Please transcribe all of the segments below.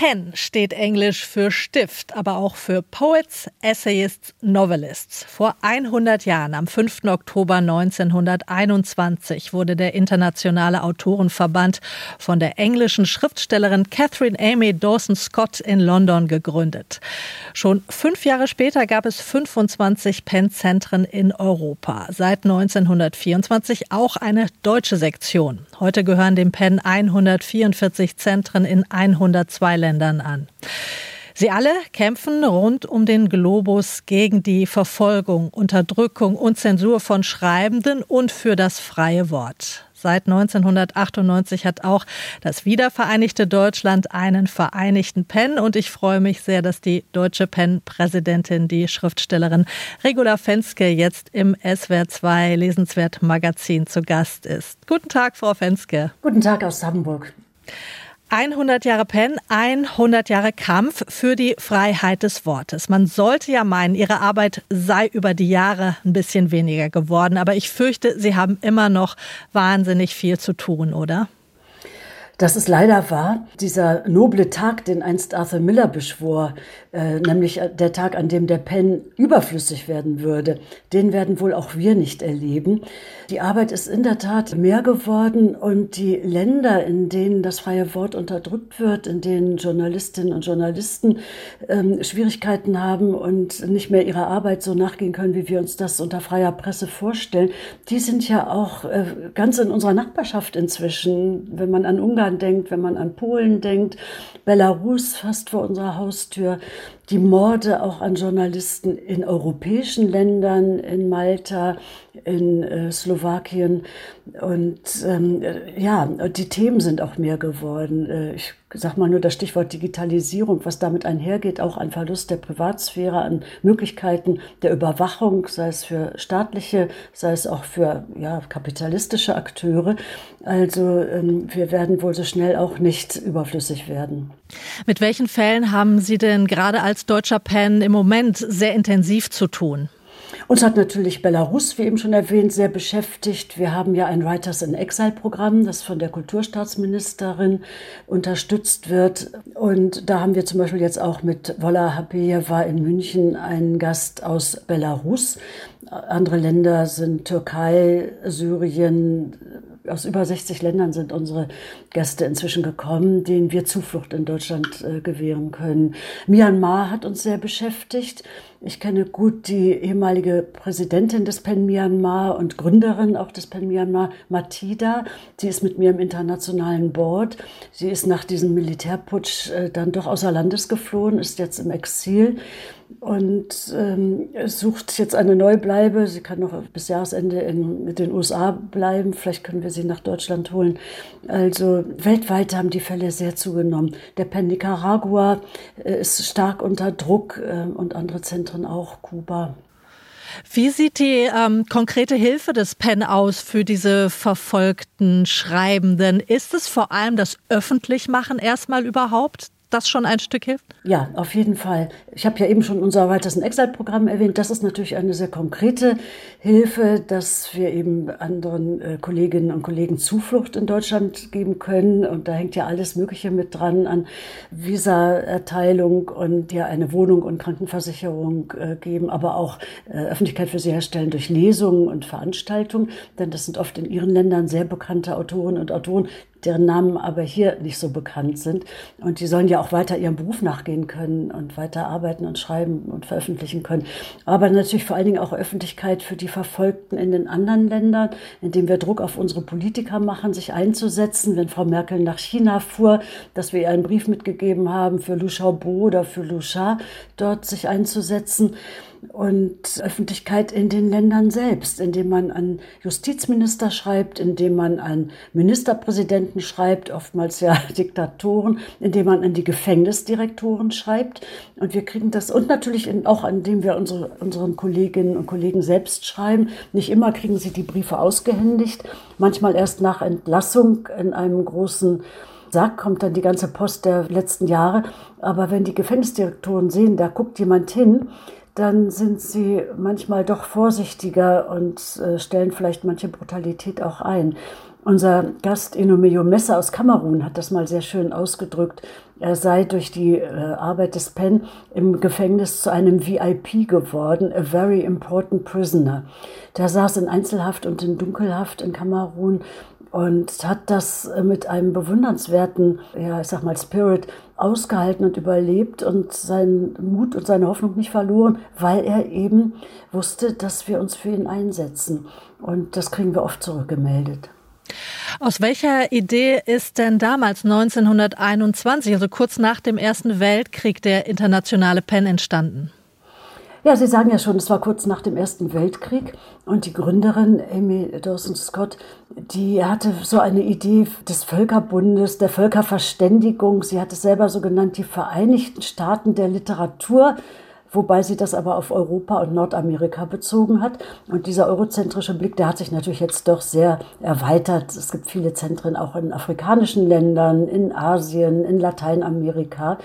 Pen steht englisch für Stift, aber auch für Poets, Essayists, Novelists. Vor 100 Jahren, am 5. Oktober 1921, wurde der Internationale Autorenverband von der englischen Schriftstellerin Catherine Amy Dawson Scott in London gegründet. Schon fünf Jahre später gab es 25 Pen-Zentren in Europa. Seit 1924 auch eine deutsche Sektion. Heute gehören dem Pen 144 Zentren in 102 Ländern an. Sie alle kämpfen rund um den Globus gegen die Verfolgung, Unterdrückung und Zensur von Schreibenden und für das freie Wort. Seit 1998 hat auch das wiedervereinigte Deutschland einen vereinigten PEN und ich freue mich sehr, dass die deutsche PEN-Präsidentin, die Schriftstellerin Regula Fenske, jetzt im SWR 2 Lesenswert Magazin zu Gast ist. Guten Tag, Frau Fenske. Guten Tag aus Hamburg. 100 Jahre Penn, 100 Jahre Kampf für die Freiheit des Wortes. Man sollte ja meinen, Ihre Arbeit sei über die Jahre ein bisschen weniger geworden, aber ich fürchte, Sie haben immer noch wahnsinnig viel zu tun, oder? Das ist leider wahr. Dieser noble Tag, den einst Arthur Miller beschwor, äh, nämlich der Tag, an dem der Pen überflüssig werden würde, den werden wohl auch wir nicht erleben. Die Arbeit ist in der Tat mehr geworden und die Länder, in denen das freie Wort unterdrückt wird, in denen Journalistinnen und Journalisten ähm, Schwierigkeiten haben und nicht mehr ihrer Arbeit so nachgehen können, wie wir uns das unter freier Presse vorstellen, die sind ja auch äh, ganz in unserer Nachbarschaft inzwischen, wenn man an Ungarn Ungarn denkt, wenn man an Polen denkt, Belarus fast vor unserer Haustür, die Morde auch an Journalisten in europäischen Ländern, in Malta, in äh, Slowakien. Und ähm, ja, die Themen sind auch mehr geworden. Äh, ich sag mal nur das Stichwort Digitalisierung, was damit einhergeht, auch ein Verlust der Privatsphäre, an Möglichkeiten der Überwachung, sei es für staatliche, sei es auch für ja, kapitalistische Akteure. Also ähm, wir werden wohl so schnell auch nicht überflüssig werden. Mit welchen Fällen haben Sie denn gerade als deutscher Pen im Moment sehr intensiv zu tun? Uns hat natürlich Belarus, wie eben schon erwähnt, sehr beschäftigt. Wir haben ja ein Writers in Exile Programm, das von der Kulturstaatsministerin unterstützt wird. Und da haben wir zum Beispiel jetzt auch mit Wola Hapejewa in München einen Gast aus Belarus. Andere Länder sind Türkei, Syrien, aus über 60 Ländern sind unsere Gäste inzwischen gekommen, denen wir Zuflucht in Deutschland äh, gewähren können. Myanmar hat uns sehr beschäftigt. Ich kenne gut die ehemalige Präsidentin des PEN Myanmar und Gründerin auch des PEN Myanmar, Matida. Sie ist mit mir im internationalen Board. Sie ist nach diesem Militärputsch äh, dann doch außer Landes geflohen, ist jetzt im Exil und ähm, sucht jetzt eine Neubleibe. Sie kann noch bis Jahresende in den USA bleiben. Vielleicht können wir sie nach Deutschland holen. Also weltweit haben die Fälle sehr zugenommen. Der PEN Nicaragua äh, ist stark unter Druck äh, und andere Zentren auch, Kuba. Wie sieht die ähm, konkrete Hilfe des PEN aus für diese verfolgten Schreibenden? Ist es vor allem das Öffentlichmachen erstmal überhaupt, das schon ein Stück hilft? Ja, auf jeden Fall. Ich habe ja eben schon unser weitesten Exile-Programm erwähnt. Das ist natürlich eine sehr konkrete Hilfe, dass wir eben anderen äh, Kolleginnen und Kollegen Zuflucht in Deutschland geben können. Und da hängt ja alles Mögliche mit dran an Visa-Erteilung und ja eine Wohnung und Krankenversicherung äh, geben, aber auch äh, Öffentlichkeit für sie herstellen durch Lesungen und Veranstaltungen. Denn das sind oft in ihren Ländern sehr bekannte Autoren und Autoren, deren Namen aber hier nicht so bekannt sind. Und die sollen ja auch weiter ihrem Beruf nachgehen können und weiter arbeiten und schreiben und veröffentlichen können. Aber natürlich vor allen Dingen auch Öffentlichkeit für die Verfolgten in den anderen Ländern, indem wir Druck auf unsere Politiker machen, sich einzusetzen. Wenn Frau Merkel nach China fuhr, dass wir ihr einen Brief mitgegeben haben für Liu Xiaobo oder für Liu Sha, dort sich einzusetzen und Öffentlichkeit in den Ländern selbst, indem man an Justizminister schreibt, indem man an Ministerpräsidenten schreibt, oftmals ja Diktatoren, indem man an die Gefängnisdirektoren schreibt. Und wir kriegen das, und natürlich auch indem wir unsere, unseren Kolleginnen und Kollegen selbst schreiben. Nicht immer kriegen sie die Briefe ausgehändigt, manchmal erst nach Entlassung in einem großen Sack kommt dann die ganze Post der letzten Jahre. Aber wenn die Gefängnisdirektoren sehen, da guckt jemand hin, dann sind sie manchmal doch vorsichtiger und äh, stellen vielleicht manche Brutalität auch ein. Unser Gast Enomeo Messer aus Kamerun hat das mal sehr schön ausgedrückt. Er sei durch die äh, Arbeit des Penn im Gefängnis zu einem VIP geworden, a very important prisoner. Der saß in Einzelhaft und in Dunkelhaft in Kamerun und hat das äh, mit einem bewundernswerten, ja, ich sag mal, Spirit ausgehalten und überlebt und seinen Mut und seine Hoffnung nicht verloren, weil er eben wusste, dass wir uns für ihn einsetzen. Und das kriegen wir oft zurückgemeldet. Aus welcher Idee ist denn damals 1921, also kurz nach dem Ersten Weltkrieg, der internationale PEN entstanden? Ja, Sie sagen ja schon, es war kurz nach dem Ersten Weltkrieg und die Gründerin Amy Dawson Scott, die hatte so eine Idee des Völkerbundes, der Völkerverständigung. Sie hat es selber so genannt, die Vereinigten Staaten der Literatur wobei sie das aber auf Europa und Nordamerika bezogen hat. Und dieser eurozentrische Blick, der hat sich natürlich jetzt doch sehr erweitert. Es gibt viele Zentren auch in afrikanischen Ländern, in Asien, in Lateinamerika.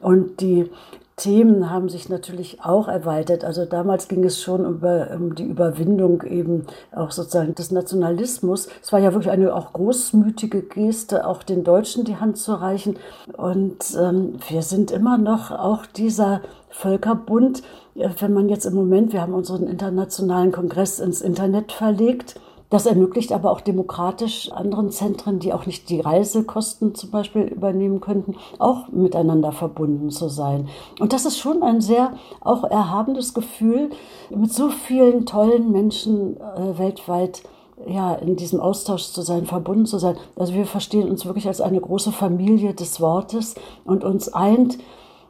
Und die Themen haben sich natürlich auch erweitert. Also damals ging es schon über um die Überwindung eben auch sozusagen des Nationalismus. Es war ja wirklich eine auch großmütige Geste, auch den Deutschen die Hand zu reichen. Und ähm, wir sind immer noch auch dieser Völkerbund. Wenn man jetzt im Moment, wir haben unseren internationalen Kongress ins Internet verlegt, das ermöglicht aber auch demokratisch anderen Zentren, die auch nicht die Reisekosten zum Beispiel übernehmen könnten, auch miteinander verbunden zu sein. Und das ist schon ein sehr auch erhabenes Gefühl, mit so vielen tollen Menschen äh, weltweit ja, in diesem Austausch zu sein, verbunden zu sein. Also wir verstehen uns wirklich als eine große Familie des Wortes und uns eint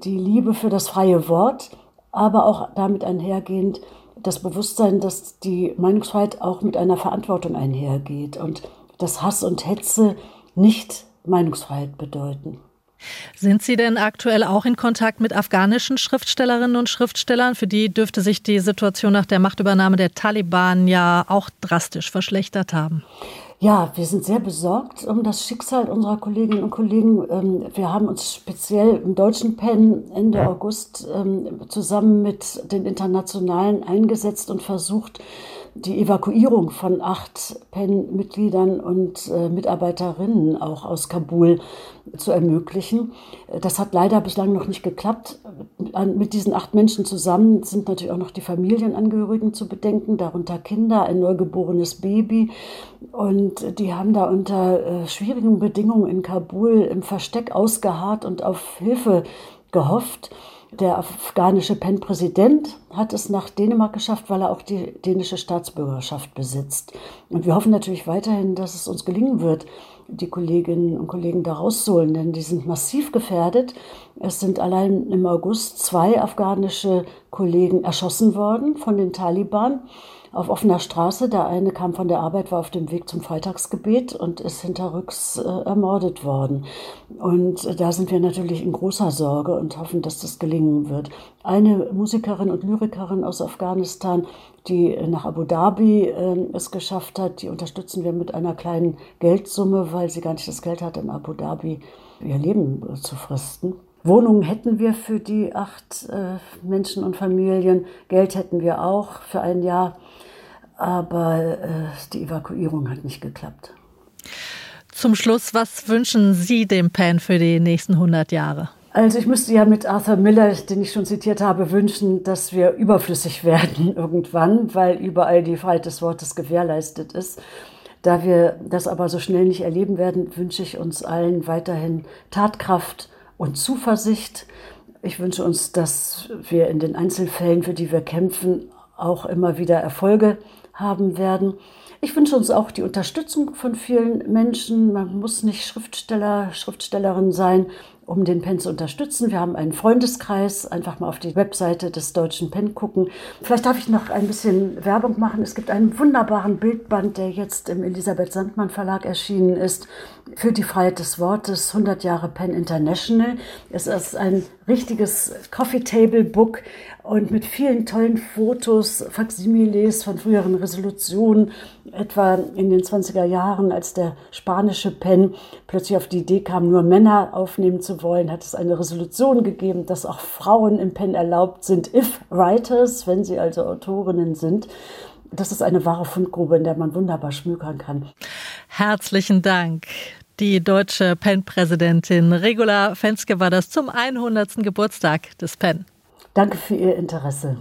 die Liebe für das freie Wort, aber auch damit einhergehend das Bewusstsein, dass die Meinungsfreiheit auch mit einer Verantwortung einhergeht und dass Hass und Hetze nicht Meinungsfreiheit bedeuten. Sind Sie denn aktuell auch in Kontakt mit afghanischen Schriftstellerinnen und Schriftstellern? Für die dürfte sich die Situation nach der Machtübernahme der Taliban ja auch drastisch verschlechtert haben. Ja, wir sind sehr besorgt um das Schicksal unserer Kolleginnen und Kollegen. Ähm, wir haben uns speziell im deutschen PEN Ende August ähm, zusammen mit den Internationalen eingesetzt und versucht, die Evakuierung von acht PEN-Mitgliedern und äh, Mitarbeiterinnen auch aus Kabul zu ermöglichen. Das hat leider bislang noch nicht geklappt. Mit diesen acht Menschen zusammen sind natürlich auch noch die Familienangehörigen zu bedenken, darunter Kinder, ein neugeborenes Baby. Und die haben da unter äh, schwierigen Bedingungen in Kabul im Versteck ausgeharrt und auf Hilfe gehofft. Der afghanische PEN-Präsident hat es nach Dänemark geschafft, weil er auch die dänische Staatsbürgerschaft besitzt. Und wir hoffen natürlich weiterhin, dass es uns gelingen wird, die Kolleginnen und Kollegen da rauszuholen, denn die sind massiv gefährdet. Es sind allein im August zwei afghanische Kollegen erschossen worden von den Taliban auf offener Straße. Der eine kam von der Arbeit, war auf dem Weg zum Freitagsgebet und ist hinterrücks äh, ermordet worden. Und äh, da sind wir natürlich in großer Sorge und hoffen, dass das gelingen wird. Eine Musikerin und Lyrikerin aus Afghanistan, die nach Abu Dhabi äh, es geschafft hat, die unterstützen wir mit einer kleinen Geldsumme, weil sie gar nicht das Geld hat, in Abu Dhabi ihr Leben äh, zu fristen. Wohnungen hätten wir für die acht äh, Menschen und Familien, Geld hätten wir auch für ein Jahr aber äh, die Evakuierung hat nicht geklappt. Zum Schluss, was wünschen Sie dem PAN für die nächsten 100 Jahre? Also ich müsste ja mit Arthur Miller, den ich schon zitiert habe, wünschen, dass wir überflüssig werden irgendwann, weil überall die Freiheit des Wortes gewährleistet ist. Da wir das aber so schnell nicht erleben werden, wünsche ich uns allen weiterhin Tatkraft und Zuversicht. Ich wünsche uns, dass wir in den Einzelfällen, für die wir kämpfen, auch immer wieder Erfolge haben werden. Ich wünsche uns auch die Unterstützung von vielen Menschen. Man muss nicht Schriftsteller, Schriftstellerin sein, um den PEN zu unterstützen. Wir haben einen Freundeskreis. Einfach mal auf die Webseite des Deutschen PEN gucken. Vielleicht darf ich noch ein bisschen Werbung machen. Es gibt einen wunderbaren Bildband, der jetzt im Elisabeth Sandmann Verlag erschienen ist, für die Freiheit des Wortes 100 Jahre PEN International. Es ist ein richtiges Coffee Table Book und mit vielen tollen Fotos, Faximiles von früheren Resolutionen, etwa in den 20er Jahren, als der spanische Pen plötzlich auf die Idee kam, nur Männer aufnehmen zu zu wollen, hat es eine Resolution gegeben, dass auch Frauen im PEN erlaubt sind, if writers, wenn sie also Autorinnen sind. Das ist eine wahre Fundgrube, in der man wunderbar schmökern kann. Herzlichen Dank. Die deutsche PEN-Präsidentin Regula Fenske war das zum 100. Geburtstag des PEN. Danke für Ihr Interesse.